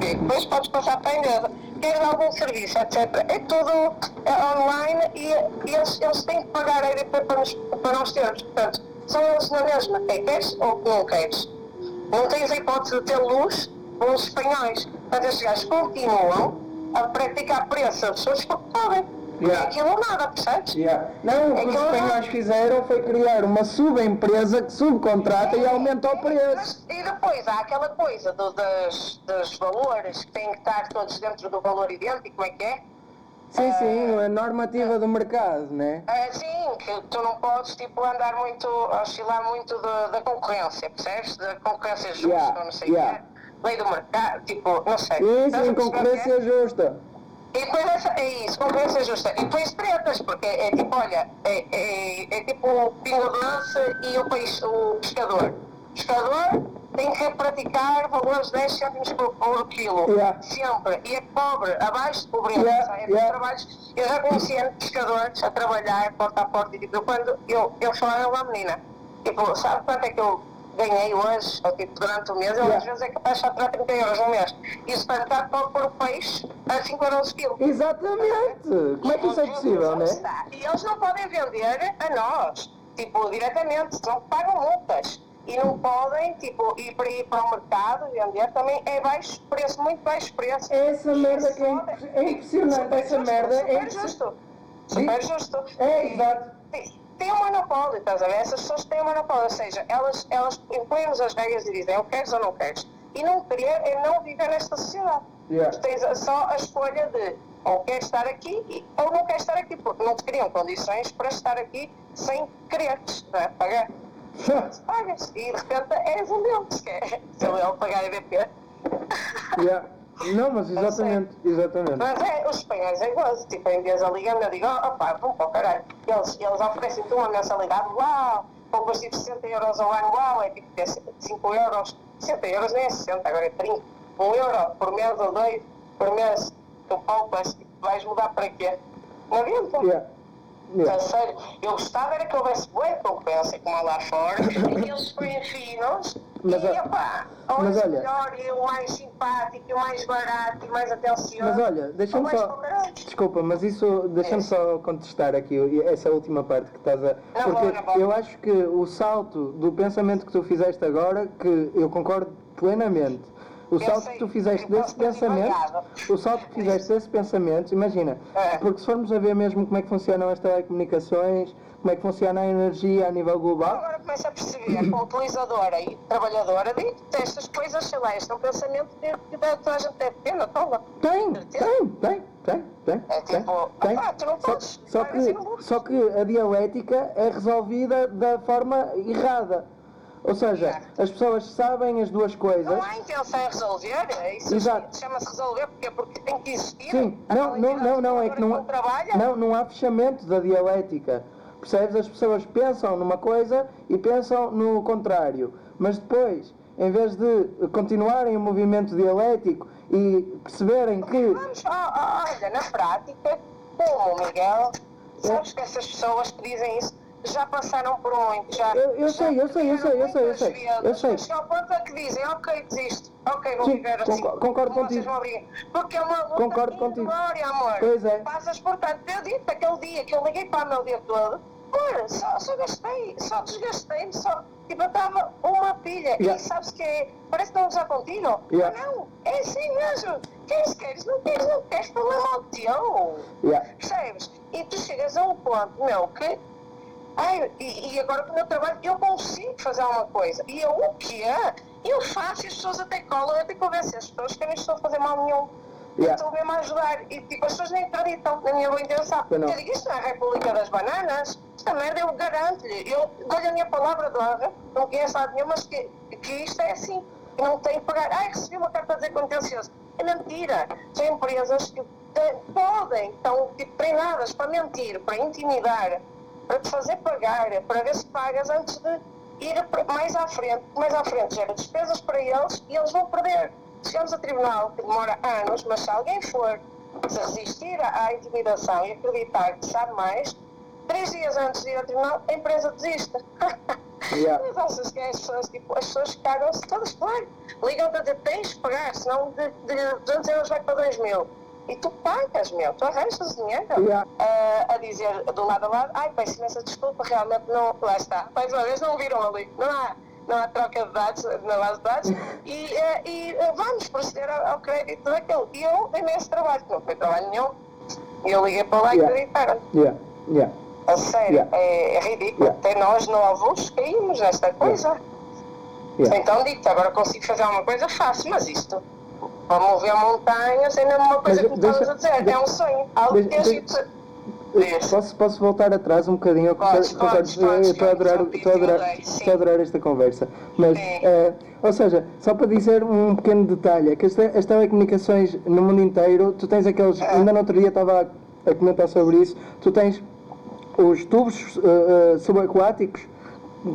Depois podes passar para a empresa. Queres algum serviço, etc. É tudo é, online e, eles, eles têm que pagar a EDP para nós, para nós termos. Portanto, são eles na mesma. É queres ou não queres. Não tens a hipótese de ter luz com os espanhóis. Portanto, estes gajos continuam a praticar preço a pessoas porque podem. Yeah. É aquilo nada, percebes? Yeah. Não, o que os espanhóis fizeram foi criar uma subempresa que subcontrata e aumenta o preço. E depois há aquela coisa do- das, dos valores que têm que estar todos dentro do valor idêntico, como é que é? Sim, sim, a normativa do mercado, né? É, sim, que tu não podes tipo, andar muito, oscilar muito da, da concorrência, percebes? Da concorrência justa, Yeah, não sei o yeah. quê. Lei do mercado, tipo, não sei. Sim, sim, é? concorrência justa. E depois essa, é isso, concorrência justa. E depois tretas, porque é, tipo, olha, é, é, é tipo o pingo doce e o, peixe, o pescador. O pescador tem que praticar valores 10 cêntimos por, por quilo. Yeah. Sempre. E é pobre, abaixo de pobreza. Yeah? É yeah. trabalhos. Eu já conheci pescadores a trabalhar porta a porta e tipo, quando eu, eu falava lá, menina, tipo, sabe quanto é que eu ganhei hoje, ou tipo, durante o mês? Yeah. às vezes é capaz de faturar 30 euros no mês. Isso para estar para pôr o peixe a 5 euros o quilo. Exatamente! Como é que isso é possível, né? E eles não podem vender a nós, tipo, diretamente, senão pagam multas. E não podem, tipo, ir para ir para o mercado vender também é baixo preço, muito baixo preço. Essa merda que é é impressionante, Super essa merda é Super impressionante. justo. Super justo. É, E exato. Tem, tem um monopólio, estás a ver? Essas pessoas têm um monopólio, ou seja, elas, elas impõem-nos as regras e dizem ou queres ou não queres. E não querer é não viver nesta sociedade. Yeah. Tu tens a- só a escolha de ou queres estar aqui ou não queres estar aqui, porque não te criam condições para estar aqui sem quereres não é? pagar. Pagas. E de repente és um deles, que é se ele pagar EDP. Yeah. Não, mas exatamente, exatamente. Mas é, os espanhóis é igual, tipo, em vez de ligar-me, eu digo, oh, opá, vão para o caralho. Eles, eles oferecem-te uma mensalidade, uau, poupas tipo 60 euros ao ano, uau, é tipo é 5 euros, 60 euros nem é 60, agora é 30. 1 euro por mês ou dois, por mês, tu poupas, tipo, vais mudar para quê? Não adianta. Yeah. Yeah. sério, eu gostava era que houvesse boa compensa como lá fora, e que eles finos, Mas, e ó, opá, mas ou olha- melhor, e o mais simpático, e o mais barato, e mais atencioso. Mas olha, deixa-me ou só. caralho. Desculpa, mas isso. Deixa-me É. só contestar aqui essa última parte que estás a. Na boa, Porque na boa. eu acho que o salto do pensamento que tu fizeste agora, que eu concordo plenamente. O salto que tu fizeste desse pensamento, o salto que fizeste desse pensamento, imagina, É. porque se formos a ver mesmo como é que funcionam as telecomunicações, como é que funciona a energia a nível global, Agora começa a perceber, como utilizadora e trabalhadora, de destas coisas, sei lá, este é um pensamento que toda a gente deve ter na tola. Tem, tem, tem, tem, tem. É tem, tipo, tem. opá, tu não podes só assim que, bolso. só que a dialética é resolvida da forma errada. Ou seja, as pessoas sabem as duas coisas. Não há intenção em resolver, é isso Exato. chama-se resolver, porque, porque tem que existir. Sim, não, não, não, não, é que não, trabalha. não, não há fechamento da dialética. Percebes? As pessoas pensam numa coisa e pensam no contrário. Mas depois, em vez de continuarem o movimento dialético e perceberem que. Vamos, olha, na prática, como Miguel, sabes que essas pessoas que dizem isso já passaram por muito, já. Eu- eu já sei, eu sei, eu sei, eu sei, eu sei, eu sei. Mas ao ponto é que dizem, ok, desisto, ok, vou Sim, viver assim. concor- concordo contigo. Porque é uma luta Concordo de contigo. glória, amor. Pois é. Passas, portanto, eu disse aquele dia que eu liguei para o meu dia todo, amor, só, só gastei, só desgastei-me, só. Tipo, eu estava uma pilha. Yeah. E sabes que é, parece que não usar contínuo. Yeah. Mas não, é assim mesmo. Queres, queres, não queres, não queres, problema ao teu. Yeah. Percebes? E tu chegas a um ponto, meu, que. Ai, e, e agora com o meu trabalho eu consigo fazer alguma coisa. E eu o quê? Eu faço e as pessoas até colam, eu que convencer as pessoas que eu não estou a fazer mal nenhum. Yeah. Estou mesmo a ajudar. E tipo, as pessoas nem acreditam na minha boa intenção. Não. Eu digo, isto não é a República das Bananas. Esta merda eu garanto-lhe. Eu dou-lhe a minha palavra de honra, não conheço lado nenhum, mas que, que isto é assim. Que não tem que pagar. Ai, recebi uma carta a dizer contencioso. É mentira. São empresas que podem, estão tipo, treinadas para mentir, para intimidar, para te fazer pagar, para ver se pagas antes de ir mais à frente. Mais à frente gera despesas para eles e eles vão perder. Chegamos a tribunal, que demora anos, mas se alguém for se resistir à intimidação e acreditar que sabe mais, três dias antes de ir ao tribunal, a empresa desiste. Yeah. Mas achas que é as pessoas, tipo, as pessoas cagam-se todas, claro. Ligam-te a dizer, tens que pagar, senão de, de 200 euros vai para 2 mil. E tu pagas, meu, tu arranjas o dinheiro. Yeah. Ah, a dizer um lado a lado, ai, peço imensa desculpa, realmente não, lá está. Mais uma vez não viram ali, não há, não há troca de dados na base de dados e, eh, e eh, vamos proceder ao, ao crédito daquele. E eu dei nesse trabalho, que não foi trabalho nenhum. E eu liguei para lá e Yeah. acreditaram. Yeah, yeah. A sério, Yeah. é, é ridículo. Yeah. Até nós novos caímos nesta coisa. Então digo-te, agora consigo fazer alguma coisa fácil, mas isto, para mover montanhas, é mesmo uma coisa Mas que deixa- a dizer, é deixa- um sonho. Algo que deixa- a gente. Diz. Posso, posso voltar atrás um bocadinho? Podes, concordo- podes, estou a adorar, estou a adorar, estou a adorar esta conversa. Mas, eh, ou seja, só para dizer um pequeno detalhe, é que as, te- as telecomunicações no mundo inteiro, tu tens aqueles, Ah. ainda no outro dia estava a, a comentar sobre isso, tu tens os tubos eh, eh, subaquáticos,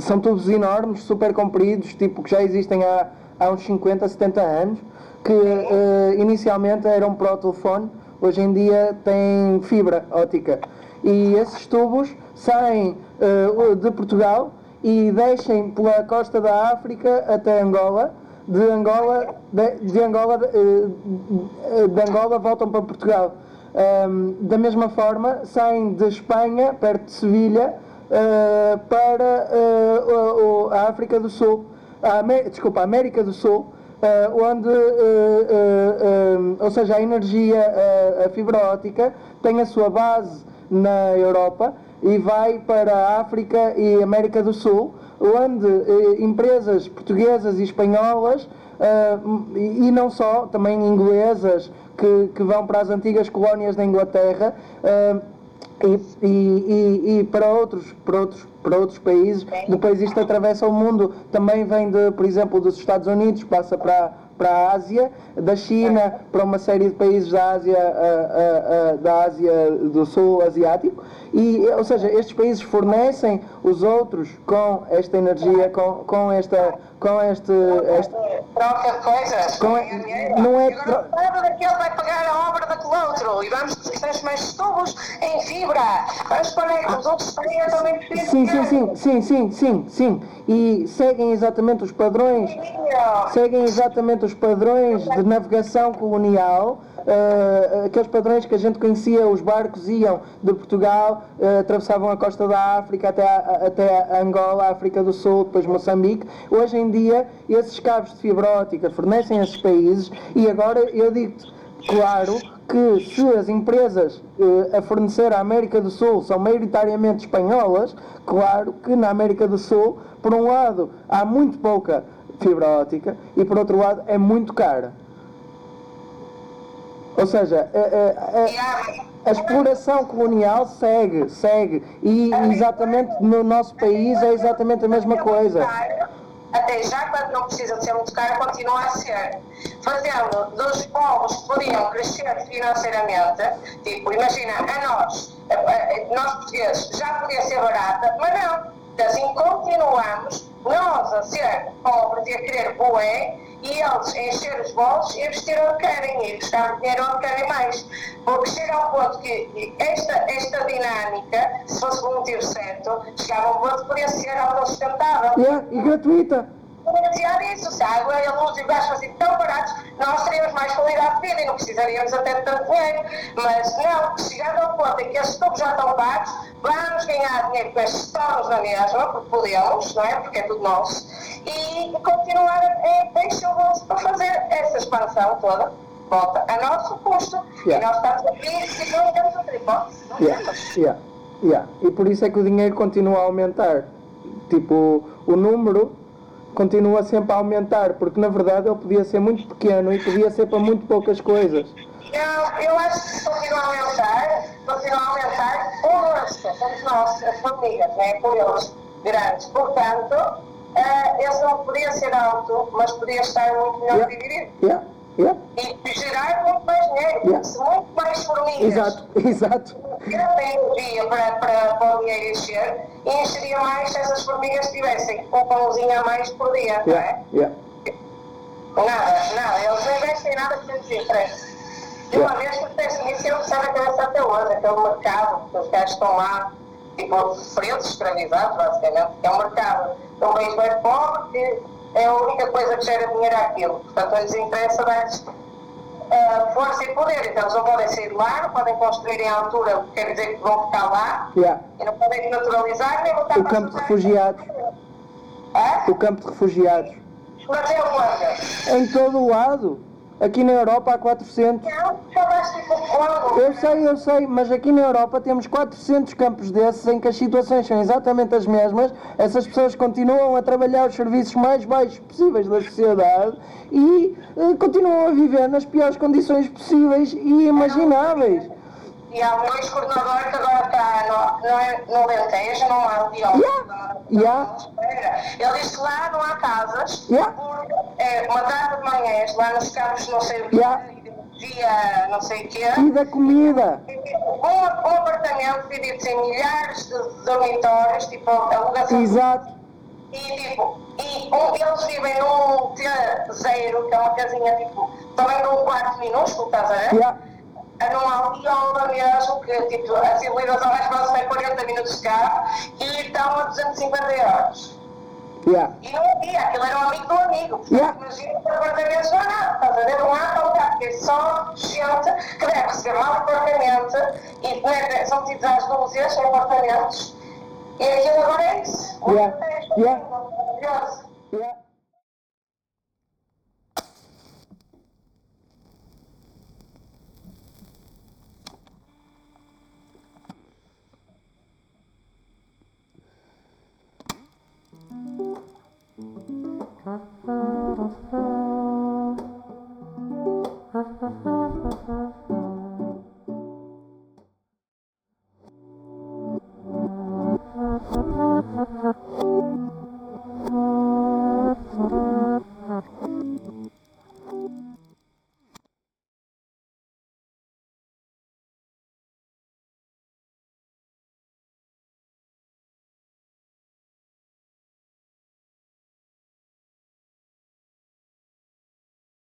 são tubos enormes, super compridos, tipo que já existem há, há uns 50, 70 anos, que eh, inicialmente eram para o telefone, hoje em dia têm fibra óptica. E esses tubos saem eh, de Portugal e descem pela costa da África até Angola. De Angola, de, de Angola, eh, de Angola voltam para Portugal. Ahm, da mesma forma, saem de Espanha, perto de Sevilha, eh, para o- a África do Sul, a desculpa, a América do Sul, eh, onde, eh, eh, ou seja, a energia, a fibra óptica, tem a sua base na Europa e vai para a África e América do Sul, onde empresas portuguesas e espanholas, e não só, também inglesas, que, que vão para as antigas colónias da Inglaterra, e, e, e, para, outros, para, outros, para outros países. Depois isto atravessa o mundo, também vem, de, por exemplo, dos Estados Unidos, passa para, para a Ásia, da China para uma série de países da Ásia, da Ásia do Sul Asiático. E, ou seja, estes países fornecem os outros com esta energia, com, com, esta, com este, este Troca coisas. Não é E agora nada daquele vai pagar a obra daquele outro. E vamos transformar tubos em fibra. Vamos para os outros têm também. Sim, sim, sim, sim, sim, sim, sim. E seguem exatamente os padrões, seguem exatamente os padrões de navegação colonial, eh, aqueles padrões que a gente conhecia, os barcos iam de Portugal, eh, atravessavam a costa da África até a, até a Angola, África do Sul, depois Moçambique. Hoje em dia, esses cabos de fibra óptica fornecem esses países e agora eu digo-te, claro, que se as empresas eh, a fornecer à América do Sul são maioritariamente espanholas, claro que na América do Sul, por um lado, há muito pouca fibra óptica e por outro lado é muito cara. Ou seja, a, a- a- a exploração colonial segue, segue. E exatamente no nosso país é exatamente a mesma coisa. Até já, quando não precisa de ser muito caro, continua a ser. Fazendo dos povos que podiam crescer financeiramente, tipo, imagina, a nós, nós portugueses, já podia ser barata, mas não. Assim continuamos, nós a ser pobres e a querer bué, e eles encher os bolsos investir onde querem, e buscar dinheiro onde querem mais. Porque chega a um ponto que esta, esta dinâmica, se fosse um motivo certo, chegava a um ponto que podia ser autossustentável. Yeah, e gratuita. Se a água e a luz e o gás fossem tão baratos, nós teríamos mais qualidade de vida e não precisaríamos até de tanto dinheiro. Mas não, chegando ao ponto em que esses tubos já estão pagos, vamos ganhar dinheiro com estes tornos na mesma, porque podemos, não é? Porque é tudo nosso, e continuar a encher o bolso para fazer essa expansão toda. Volta a nosso custo. Yeah. E nós estamos aqui e não temos outra hipótese. Não Yeah, temos. yeah, yeah. E por isso é que o dinheiro continua a aumentar. Tipo, o número continua sempre a aumentar, porque na verdade ele podia ser muito pequeno e podia ser para muito poucas coisas. Não, eu acho que continua a aumentar, continua a aumentar conosco, somos nós, as famílias, né? por eles grandes. Portanto, eh, esse não podia ser alto, mas podia estar muito melhor Yeah. dividido. Yeah, yeah. E gerar muito mais dinheiro, Yeah. muito mais formigas. Exato, exato. Cada energia para, para, para o dinheiro encher e encheria mais se essas formigas tivessem um pãozinho a mais por dia, não é? Yeah, yeah. Nada, nada, eles não investem em nada que lhes interesse. E uma vez que penso nisso, eu sabe a cabeça até hoje, aquele mercado, que os gajos estão lá, tipo, presos, escravizados, basicamente, que é um mercado de um país bem pobre, que é a única coisa que gera dinheiro àquilo. Portanto, não lhes interessa dar-lhes uh, força e poder. Então, eles não podem sair de lá, não podem construir em altura, quer dizer que vão ficar lá, Yeah. e não podem naturalizar, nem lutar O para campo de refugiados. Hã? O campo de refugiados. Mas é onde? Em todo o lado. Aqui na Europa há 400. Não, só vais tipo quando? Eu sei, eu sei, mas aqui na Europa temos 400 campos desses em que as situações são exatamente as mesmas. Essas pessoas continuam a trabalhar os serviços mais baixos possíveis da sociedade e eh, continuam a viver nas piores condições possíveis e imagináveis. E há um ex-coordenador que agora está no, no, no Alentejo, não há. Yeah. Yeah. Ele disse que lá não há casas, Yeah. porque é uma data de manhãs, lá nos campos não sei o quê, Yeah. dia não sei o quê. E da comida. Um, um apartamento dividido em milhares de dormitórios, tipo alugação. Exato. E tipo, e um, eles vivem num T0, que é uma casinha tipo, também num quarto minúsculo, estás a ver? Yeah. É numa aldeola mesmo, que tipo, a civilização mais próxima é 40 minutos de carro e estão a 250 euros. Yeah. E não havia, aquilo era um amigo do amigo. Yeah. imagina que apartamentos não há nada, estás a ver? Não há lugar, porque é só gente que deve receber mal apartamento e né, são tidos às luzes, são apartamentos. E aquilo agora é isso. Yeah. Yeah. Maravilhoso. Yeah.